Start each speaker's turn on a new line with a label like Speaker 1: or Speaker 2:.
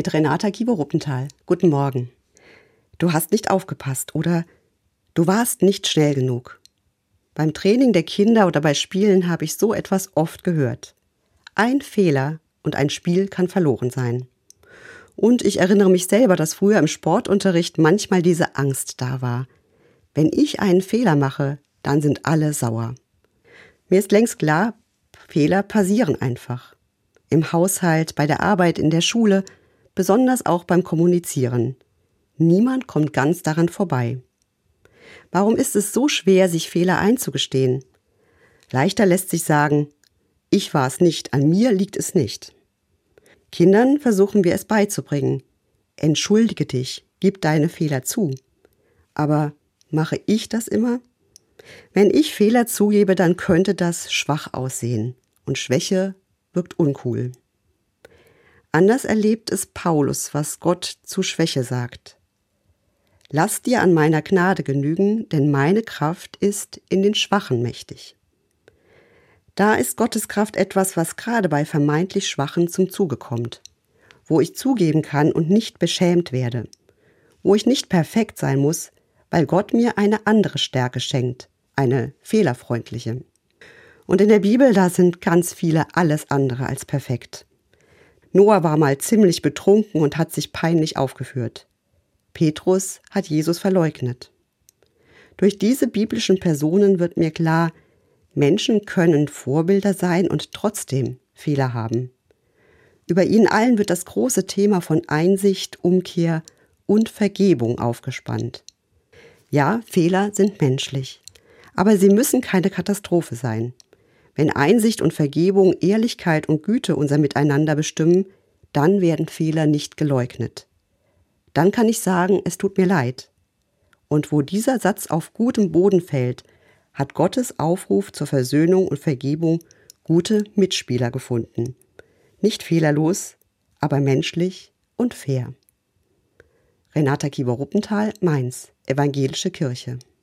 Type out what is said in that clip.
Speaker 1: mit Renata Kieber-Ruppenthal. Guten Morgen. Du hast nicht aufgepasst oder du warst nicht schnell genug. Beim Training der Kinder oder bei Spielen habe ich so etwas oft gehört. Ein Fehler und ein Spiel kann verloren sein. Und ich erinnere mich selber, dass früher im Sportunterricht manchmal diese Angst da war. Wenn ich einen Fehler mache, dann sind alle sauer. Mir ist längst klar, Fehler passieren einfach. Im Haushalt, bei der Arbeit, in der Schule, besonders auch beim Kommunizieren. Niemand kommt ganz daran vorbei. Warum ist es so schwer, sich Fehler einzugestehen? Leichter lässt sich sagen, ich war es nicht, an mir liegt es nicht. Kindern versuchen wir es beizubringen. Entschuldige dich, gib deine Fehler zu. Aber mache ich das immer? Wenn ich Fehler zugebe, dann könnte das schwach aussehen und Schwäche wirkt uncool. Anders erlebt es Paulus, was Gott zu Schwäche sagt. Lass dir an meiner Gnade genügen, denn meine Kraft ist in den Schwachen mächtig. Da ist Gottes Kraft etwas, was gerade bei vermeintlich Schwachen zum Zuge kommt, wo ich zugeben kann und nicht beschämt werde, wo ich nicht perfekt sein muss, weil Gott mir eine andere Stärke schenkt, eine fehlerfreundliche. Und in der Bibel, da sind ganz viele alles andere als perfekt. Noah war mal ziemlich betrunken und hat sich peinlich aufgeführt. Petrus hat Jesus verleugnet. Durch diese biblischen Personen wird mir klar, Menschen können Vorbilder sein und trotzdem Fehler haben. Über ihnen allen wird das große Thema von Einsicht, Umkehr und Vergebung aufgespannt. Ja, Fehler sind menschlich, aber sie müssen keine Katastrophe sein. Wenn Einsicht und Vergebung, Ehrlichkeit und Güte unser Miteinander bestimmen, dann werden Fehler nicht geleugnet. Dann kann ich sagen, es tut mir leid. Und wo dieser Satz auf gutem Boden fällt, hat Gottes Aufruf zur Versöhnung und Vergebung gute Mitspieler gefunden. Nicht fehlerlos, aber menschlich und fair. Renata Kieber-Ruppenthal, Mainz, Evangelische Kirche.